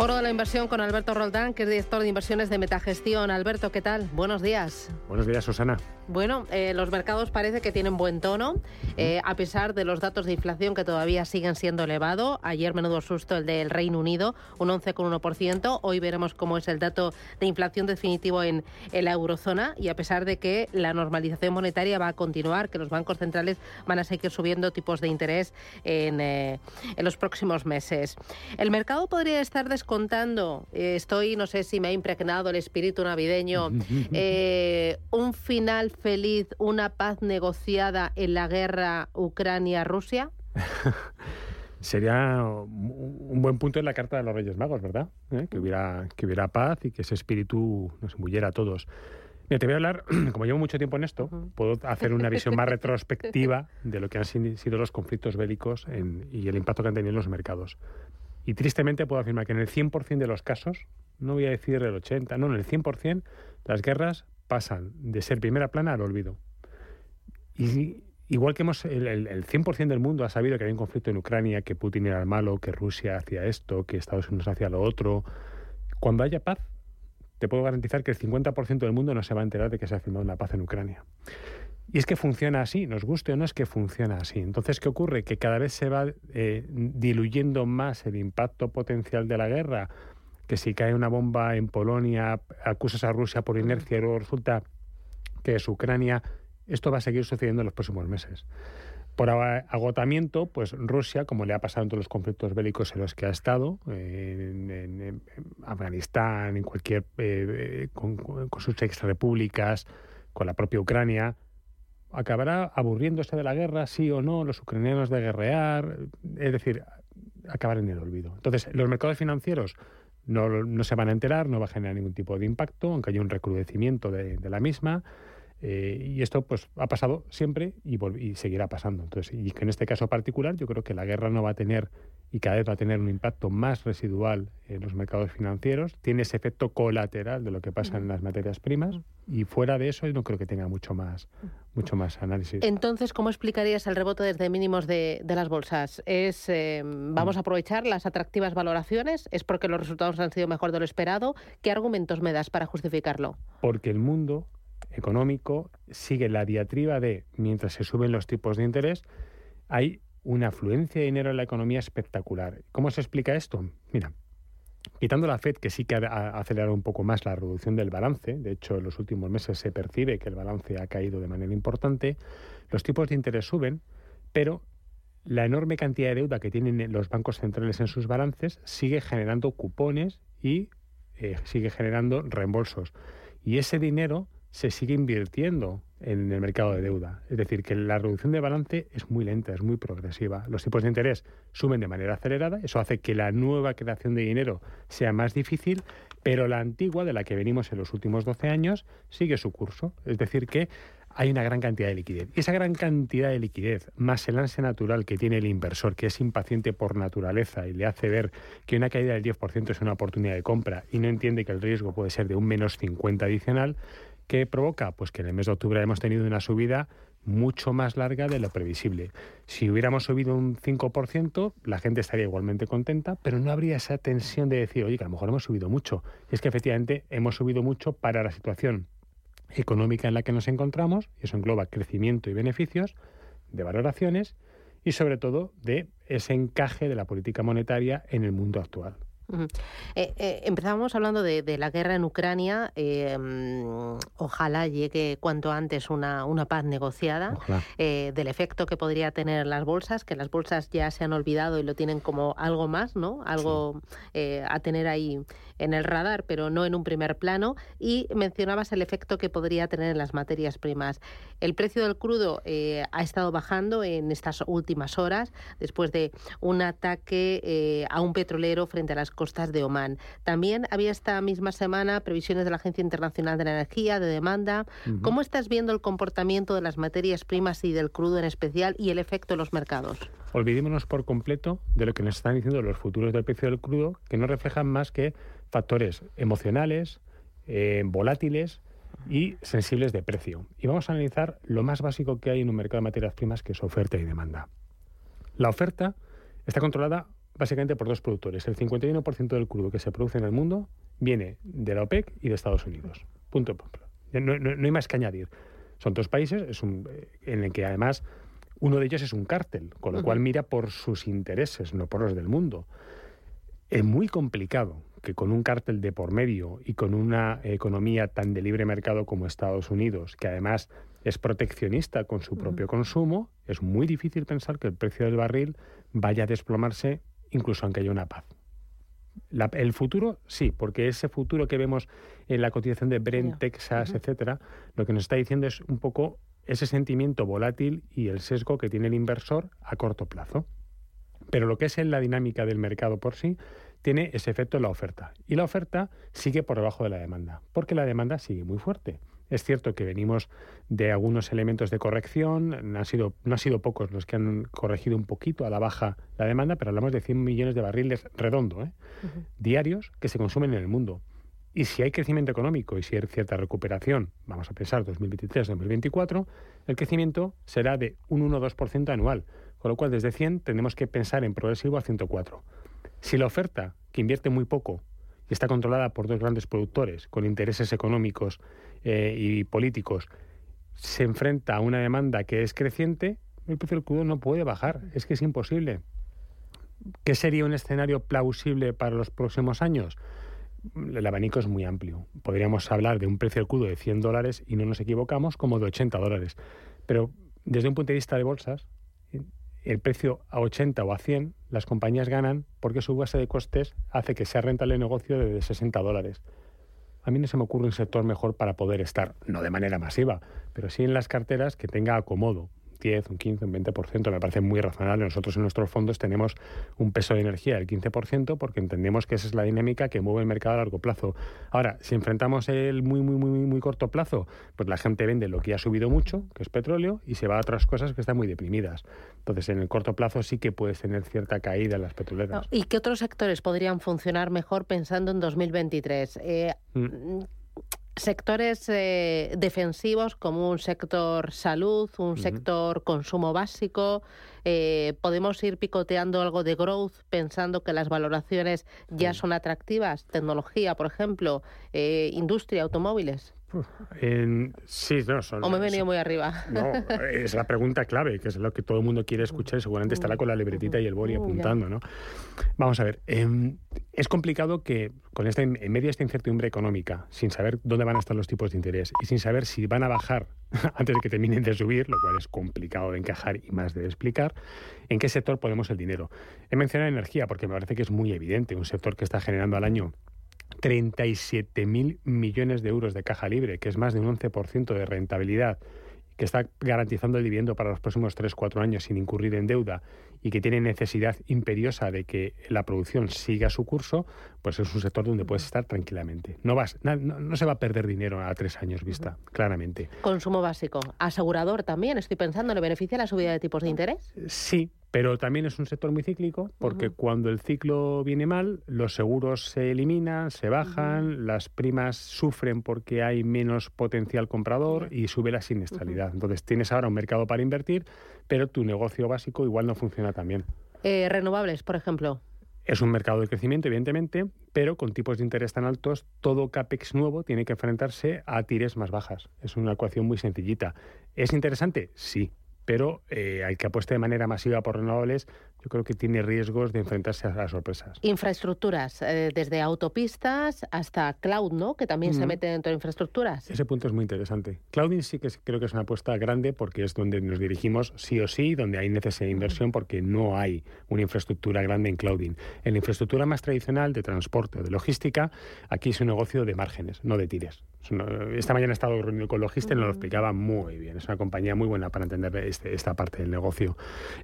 Foro de la inversión con Alberto Roldán, que es director de inversiones de Metagestión. Alberto, ¿qué tal? Buenos días. Buenos días, Susana. Bueno, eh, los mercados parece que tienen buen tono, eh, a pesar de los datos de inflación que todavía siguen siendo elevados. Ayer menudo susto el del Reino Unido, un 11,1%. Hoy veremos cómo es el dato de inflación definitivo en, la eurozona y a pesar de que la normalización monetaria va a continuar, que los bancos centrales van a seguir subiendo tipos de interés en, eh, en los próximos meses. El mercado podría estar descontando, estoy, no sé si me ha impregnado el espíritu navideño, un final feliz una paz negociada en la guerra Ucrania-Rusia? Sería un buen punto en la carta de los Reyes Magos, ¿verdad? ¿Eh? Que, hubiera, que hubiera paz y que ese espíritu nos embulliera a todos. Mira, te voy a hablar, como llevo mucho tiempo en esto, puedo hacer una visión más retrospectiva de lo que han sido los conflictos bélicos y el impacto que han tenido en los mercados. Y tristemente puedo afirmar que en el 100% de los casos, no voy a decir el 80, no, en el 100%, las guerras pasan de ser primera plana al olvido. Y igual que hemos, el, el, 100% del mundo ha sabido que hay un conflicto en Ucrania, que Putin era el malo, que Rusia hacía esto, que Estados Unidos hacía lo otro, cuando haya paz, te puedo garantizar que el 50% del mundo no se va a enterar de que se ha firmado una paz en Ucrania. Y es que funciona así, nos guste o no es que funciona así. Entonces, ¿qué ocurre? Que cada vez se va eh, diluyendo más el impacto potencial de la guerra que si cae una bomba en Polonia, acusas a Rusia por inercia y luego resulta que es Ucrania, esto va a seguir sucediendo en los próximos meses. Por agotamiento, pues Rusia, como le ha pasado en todos los conflictos bélicos en los que ha estado, en, Afganistán, en cualquier, eh, con, con, sus exrepúblicas, con la propia Ucrania, acabará aburriéndose de la guerra, sí o no, los ucranianos de guerrear, es decir, acabar en el olvido. Entonces, los mercados financieros no, se van a enterar, no va a generar ningún tipo de impacto, aunque haya un recrudecimiento de, la misma. Eh, y esto pues ha pasado siempre y, y, seguirá pasando. Entonces, y que en este caso particular yo creo que la guerra no va a tener y cada vez va a tener un impacto más residual en los mercados financieros, tiene ese efecto colateral de lo que pasa en las materias primas y fuera de eso no creo que tenga mucho más, mucho más análisis. Entonces, ¿cómo explicarías el rebote desde mínimos de, las bolsas? ¿Es eh, vamos a aprovechar las atractivas valoraciones? ¿Es porque los resultados han sido mejor de lo esperado? ¿Qué argumentos me das para justificarlo? Porque el mundo económico sigue la diatriba de mientras se suben los tipos de interés, hay una afluencia de dinero en la economía espectacular. ¿Cómo se explica esto? Mira, quitando la Fed, que sí que ha acelerado un poco más la reducción del balance, de hecho en los últimos meses se percibe que el balance ha caído de manera importante, los tipos de interés suben, pero la enorme cantidad de deuda que tienen los bancos centrales en sus balances sigue generando cupones y eh, sigue generando reembolsos. Y ese dinero se sigue invirtiendo en el mercado de deuda. Es decir, que la reducción de balance es muy lenta, es muy progresiva. Los tipos de interés suben de manera acelerada, eso hace que la nueva creación de dinero sea más difícil, pero la antigua, de la que venimos en los últimos 12 años, sigue su curso. Es decir, que hay una gran cantidad de liquidez. Y esa gran cantidad de liquidez, más el ansia natural que tiene el inversor, que es impaciente por naturaleza y le hace ver que una caída del 10% es una oportunidad de compra y no entiende que el riesgo puede ser de un menos 50 adicional, ¿Qué provoca? Pues que en el mes de octubre hemos tenido una subida mucho más larga de lo previsible. Si hubiéramos subido un 5%, la gente estaría igualmente contenta, pero no habría esa tensión de decir, oye, que a lo mejor hemos subido mucho. Y es que efectivamente hemos subido mucho para la situación económica en la que nos encontramos, y eso engloba crecimiento y beneficios, de valoraciones y sobre todo de ese encaje de la política monetaria en el mundo actual. Eh, eh, empezamos hablando de, la guerra en Ucrania. Eh, ojalá llegue cuanto antes una, una paz negociada, del efecto que podría tener las bolsas, que las bolsas ya se han olvidado y lo tienen como algo más, ¿no? Algo a tener ahí en el radar, pero no en un primer plano. Y mencionabas el efecto que podría tener en las materias primas. El precio del crudo ha estado bajando en estas últimas horas después de un ataque a un petrolero frente a las costas de Oman. También había esta misma semana previsiones de la Agencia Internacional de la Energía, de demanda. ¿Cómo estás viendo el comportamiento de las materias primas y del crudo en especial y el efecto en los mercados? Olvidémonos por completo de lo que nos están diciendo los futuros del precio del crudo, que no reflejan más que factores emocionales, eh, volátiles y sensibles de precio. Y vamos a analizar lo más básico que hay en un mercado de materias primas, que es oferta y demanda. La oferta está controlada básicamente por dos productores. El 51% del crudo que se produce en el mundo viene de la OPEC y de Estados Unidos. Punto. No, no, hay más que añadir. Son dos países es un, eh, en el que además uno de ellos es un cártel, con lo cual mira por sus intereses, no por los del mundo. Es muy complicado que con un cártel de por medio y con una economía tan de libre mercado como Estados Unidos, que además es proteccionista con su propio consumo, es muy difícil pensar que el precio del barril vaya a desplomarse incluso aunque haya una paz. el futuro, sí, porque ese futuro que vemos en la cotización de Brent, Texas, etcétera, lo que nos está diciendo es un poco ese sentimiento volátil y el sesgo que tiene el inversor a corto plazo. Pero lo que es en la dinámica del mercado por sí, tiene ese efecto en la oferta. Y la oferta sigue por debajo de la demanda, porque la demanda sigue muy fuerte. Es cierto que venimos de algunos elementos de corrección, no han sido, no sido pocos los que han corregido un poquito a la baja la demanda, pero hablamos de 100 millones de barriles redondo, ¿eh? diarios que se consumen en el mundo. Y si hay crecimiento económico y si hay cierta recuperación, vamos a pensar 2023-2024, el crecimiento será de un 1-2% anual, con lo cual desde 100 tenemos que pensar en progresivo a 104. Si la oferta, que invierte muy poco, y está controlada por dos grandes productores con intereses económicos eh, y políticos, se enfrenta a una demanda que es creciente, el precio del crudo no puede bajar. Es que es imposible. ¿Qué sería un escenario plausible para los próximos años? El abanico es muy amplio. Podríamos hablar de un precio del crudo de 100 dólares y no nos equivocamos, como de 80 dólares. Pero desde un punto de vista de bolsas, el precio a 80 o a 100, las compañías ganan porque su base de costes hace que sea rentable el negocio de 60 dólares. A mí no se me ocurre un sector mejor para poder estar, no de manera masiva, pero sí en las carteras que tenga acomodo. 10, un 15, un 20%, me parece muy razonable. Nosotros en nuestros fondos tenemos un peso de energía del 15% porque entendemos que esa es la dinámica que mueve el mercado a largo plazo. Ahora, si enfrentamos el muy, muy, muy, muy corto plazo, pues la gente vende lo que ha subido mucho, que es petróleo, y se va a otras cosas que están muy deprimidas. Entonces, en el corto plazo sí que puedes tener cierta caída en las petroleras. ¿Y qué otros sectores podrían funcionar mejor pensando en 2023? Eh, mm sectores eh, defensivos como un sector salud, un sector consumo básico. Eh, podemos ir picoteando algo de growth pensando que las valoraciones ya son atractivas. Tecnología, por ejemplo, eh, industria, automóviles. sí, no, son, ¿O me he venido muy arriba? No, es la pregunta clave, que es lo que todo el mundo quiere escuchar y seguramente estará con la libretita y el boli apuntando, ¿no? Vamos a ver, em, es complicado que con esta, en medio de esta incertidumbre económica, sin saber dónde van a estar los tipos de interés y sin saber si van a bajar antes de que terminen de subir, lo cual es complicado de encajar y más de explicar, en qué sector ponemos el dinero. He mencionado energía porque me parece que es muy evidente, un sector que está generando al año 37.000 millones de euros de caja libre, que es más de un 11% de rentabilidad, que está garantizando el dividendo para los próximos 3-4 años sin incurrir en deuda y que tiene necesidad imperiosa de que la producción siga su curso, pues es un sector donde puedes estar tranquilamente. No, vas, no, se va a perder dinero a tres años vista, claramente. Consumo básico. Asegurador también, estoy pensando, ¿le beneficia la subida de tipos de interés? Sí, pero también es un sector muy cíclico porque cuando el ciclo viene mal, los seguros se eliminan, se bajan, las primas sufren porque hay menos potencial comprador y sube la siniestralidad. Entonces tienes ahora un mercado para invertir, pero tu negocio básico igual no funciona tan bien. Eh, renovables, por ejemplo. Es un mercado de crecimiento, evidentemente, pero con tipos de interés tan altos, todo CAPEX nuevo tiene que enfrentarse a tires más bajas. Es una ecuación muy sencillita. ¿Es interesante? Sí pero eh, al que apueste de manera masiva por renovables, yo creo que tiene riesgos de enfrentarse a las sorpresas. Infraestructuras, eh, desde autopistas hasta cloud, ¿no? Que también se mete dentro de infraestructuras. Ese punto es muy interesante. Clouding sí que creo que es una apuesta grande porque es donde nos dirigimos sí o sí, donde hay necesidad de inversión porque no hay una infraestructura grande en clouding. En la infraestructura más tradicional de transporte o de logística, aquí es un negocio de márgenes, no de tires. Esta mañana he estado reunido con Logista y nos lo explicaba muy bien. Es una compañía muy buena para entender este, esta parte del negocio.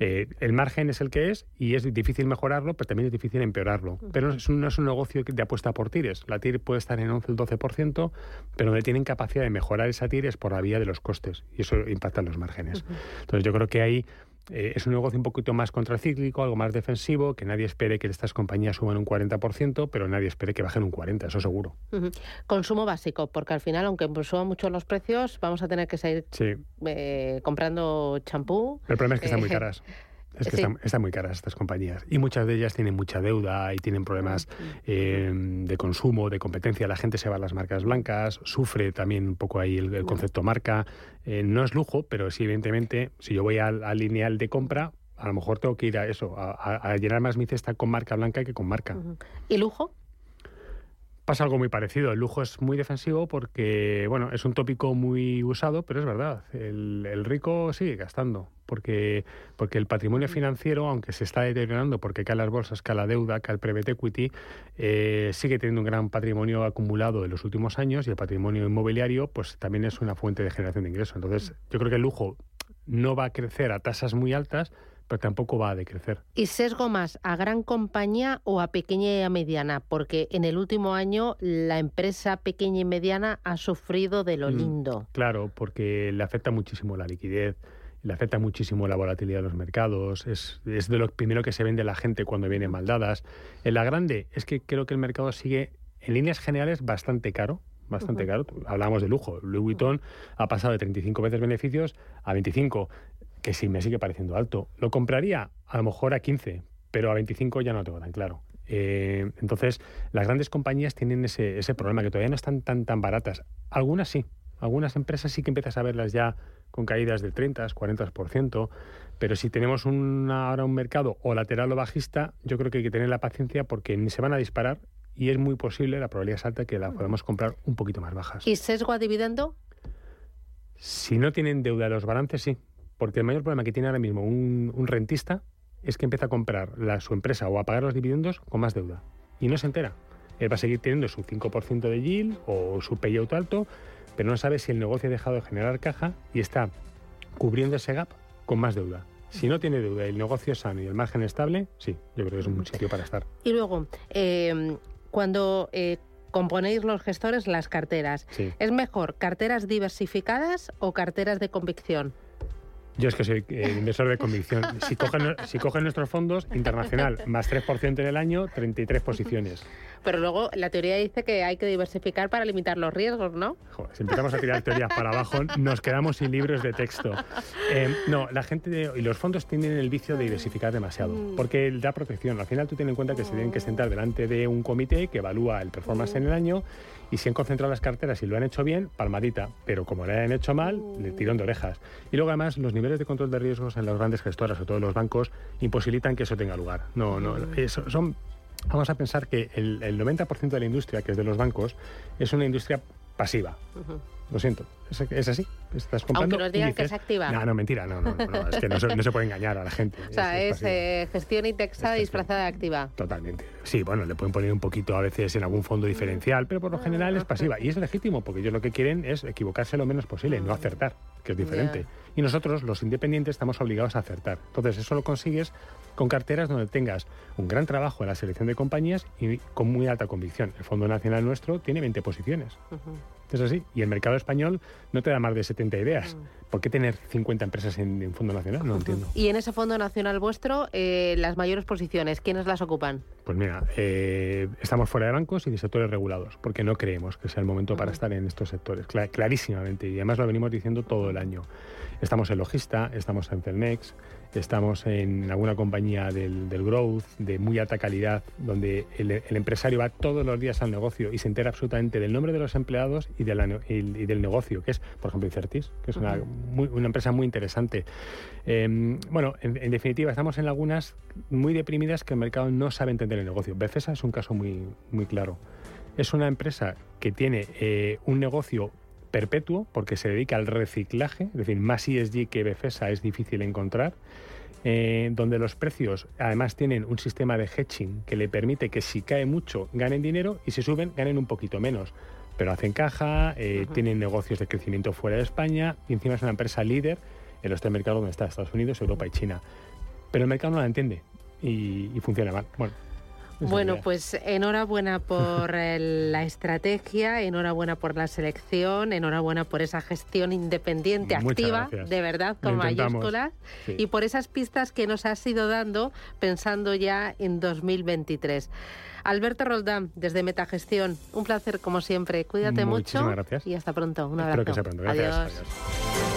Eh, el margen es el que es y es difícil mejorarlo, pero también es difícil empeorarlo. Pero no es, un, no es un negocio de apuesta por tires. La TIR puede estar en 11 o 12%, pero donde tienen capacidad de mejorar esa TIR es por la vía de los costes y eso impacta en los márgenes. Entonces yo creo que hay eh, es un negocio un poquito más contracíclico, algo más defensivo, que nadie espere que estas compañías suban un 40%, pero nadie espere que bajen un 40%, eso seguro. Consumo básico, porque al final, aunque suban mucho los precios, vamos a tener que seguir eh, comprando champú. El problema es que están muy eh, caras. Es que están, muy caras estas compañías y muchas de ellas tienen mucha deuda y tienen problemas eh, de consumo, de competencia. La gente se va a las marcas blancas, sufre también un poco ahí el, concepto marca. Eh, no es lujo, pero sí, evidentemente, si yo voy al, lineal de compra, a lo mejor tengo que ir a eso, a, llenar más mi cesta con marca blanca que con marca. ¿Y lujo? Pasa algo muy parecido. El lujo es muy defensivo porque, bueno, es un tópico muy usado, pero es verdad. El, rico sigue gastando porque, porque el patrimonio financiero, aunque se está deteriorando porque cae las bolsas, cae la deuda, cae el private equity, eh, sigue teniendo un gran patrimonio acumulado en los últimos años y el patrimonio inmobiliario, pues también es una fuente de generación de ingresos. Entonces, yo creo que el lujo no va a crecer a tasas muy altas, pero tampoco va a decrecer. ¿Y sesgo más a gran compañía o a pequeña y a mediana? Porque en el último año la empresa pequeña y mediana ha sufrido de lo mm, lindo. Claro, porque le afecta muchísimo la liquidez, le afecta muchísimo la volatilidad de los mercados, es, es de lo primero que se vende la gente cuando vienen maldadas. En la grande es que creo que el mercado sigue en líneas generales bastante caro, bastante caro. Hablamos de lujo. Louis Vuitton ha pasado de 35 veces beneficios a 25 que sí me sigue pareciendo alto. Lo compraría a lo mejor a 15, pero a 25 ya no lo tengo tan claro. Eh, entonces, las grandes compañías tienen ese, ese, problema, que todavía no están tan, tan baratas. Algunas sí, algunas empresas sí que empiezas a verlas ya con caídas del 30, 40%, pero si tenemos una, ahora un mercado o lateral o bajista, yo creo que hay que tener la paciencia porque ni se van a disparar y es muy posible, la probabilidad es alta, que la podamos comprar un poquito más bajas. ¿Y sesgo a dividendo? Si no tienen deuda los balances, sí. Porque el mayor problema que tiene ahora mismo un, rentista es que empieza a comprar la, su empresa o a pagar los dividendos con más deuda. Y no se entera. Él va a seguir teniendo su 5% de yield o su payout alto, pero no sabe si el negocio ha dejado de generar caja y está cubriendo ese gap con más deuda. Si no tiene deuda y el negocio es sano y el margen estable, sí, yo creo que es un sitio para estar. Y luego, eh, cuando eh, componéis los gestores las carteras, ¿es mejor carteras diversificadas o carteras de convicción? Yo es que soy eh, inversor de convicción. Si cogen, si cogen nuestros fondos, internacional, más 3% en el año, 33 posiciones. Pero luego la teoría dice que hay que diversificar para limitar los riesgos, ¿no? si empezamos a tirar teorías para abajo, nos quedamos sin libros de texto. Eh, no, la gente y los fondos tienen el vicio de diversificar demasiado, mm. porque da protección. Al final tú tienes en cuenta que se tienen que sentar delante de un comité que evalúa el performance en el año y si han concentrado las carteras y lo han hecho bien, palmadita. Pero como lo han hecho mal, le tirón de orejas. Y luego además los niveles de control de riesgos en las grandes gestoras, o todos los bancos, imposibilitan que eso tenga lugar. No, no, eso son vamos a pensar que el, 90% de la industria, que es de los bancos, es una industria pasiva. Lo siento, es, así. Estás comprando. Aunque nos digan que es activa. No, no, mentira, no, no, no, es que no se, puede engañar a la gente. O sea, es, eh, gestión indexada disfrazada de activa. Totalmente. Sí, bueno, le pueden poner un poquito a veces en algún fondo diferencial, pero por lo general es pasiva. Y es legítimo, porque ellos lo que quieren es equivocarse lo menos posible, no acertar, que es diferente. Y nosotros, los independientes, estamos obligados a acertar. Entonces, eso lo consigues con carteras donde tengas un gran trabajo en la selección de compañías y con muy alta convicción. El Fondo Nacional nuestro tiene 20 posiciones. Es así. Y el mercado español no te da más de 70 ideas. Mm. ¿Por qué tener 50 empresas en, Fondo Nacional? No entiendo. Y en ese Fondo Nacional vuestro, eh, las mayores posiciones, ¿quiénes las ocupan? Pues mira, eh, estamos fuera de bancos y de sectores regulados, porque no creemos que sea el momento para estar en estos sectores, clarísimamente. Y además lo venimos diciendo todo el año. Estamos en Logista, estamos en Celnex, estamos en alguna compañía del, growth de muy alta calidad, donde el, empresario va todos los días al negocio y se entera absolutamente del nombre de los empleados y y, del negocio, que es, por ejemplo, Incertis, que es una, una empresa muy interesante. Em, bueno, en, definitiva, estamos en lagunas muy deprimidas que el mercado no sabe entender el negocio. Befesa es un caso muy, muy claro. Es una empresa que tiene eh, un negocio perpetuo porque se dedica al reciclaje, es decir, más ESG que Befesa es difícil encontrar. Eh, donde los precios además tienen un sistema de hedging que le permite que si cae mucho ganen dinero y si suben ganen un poquito menos. Pero hacen caja, eh, tienen negocios de crecimiento fuera de España y encima es una empresa líder en los tres mercados donde está Estados Unidos, Europa y China. Pero el mercado no la entiende y, y funciona mal. Bueno, bueno, pues enhorabuena por la estrategia, enhorabuena por la selección, enhorabuena por esa gestión independiente, activa, de verdad, con mayúsculas, y por esas pistas que nos has ido dando pensando ya en 2023. Alberto Roldán, desde Metagestión, un placer como siempre. Cuídate mucho gracias. y hasta pronto. Un abrazo. Espero que sea pronto. Gracias. Adiós.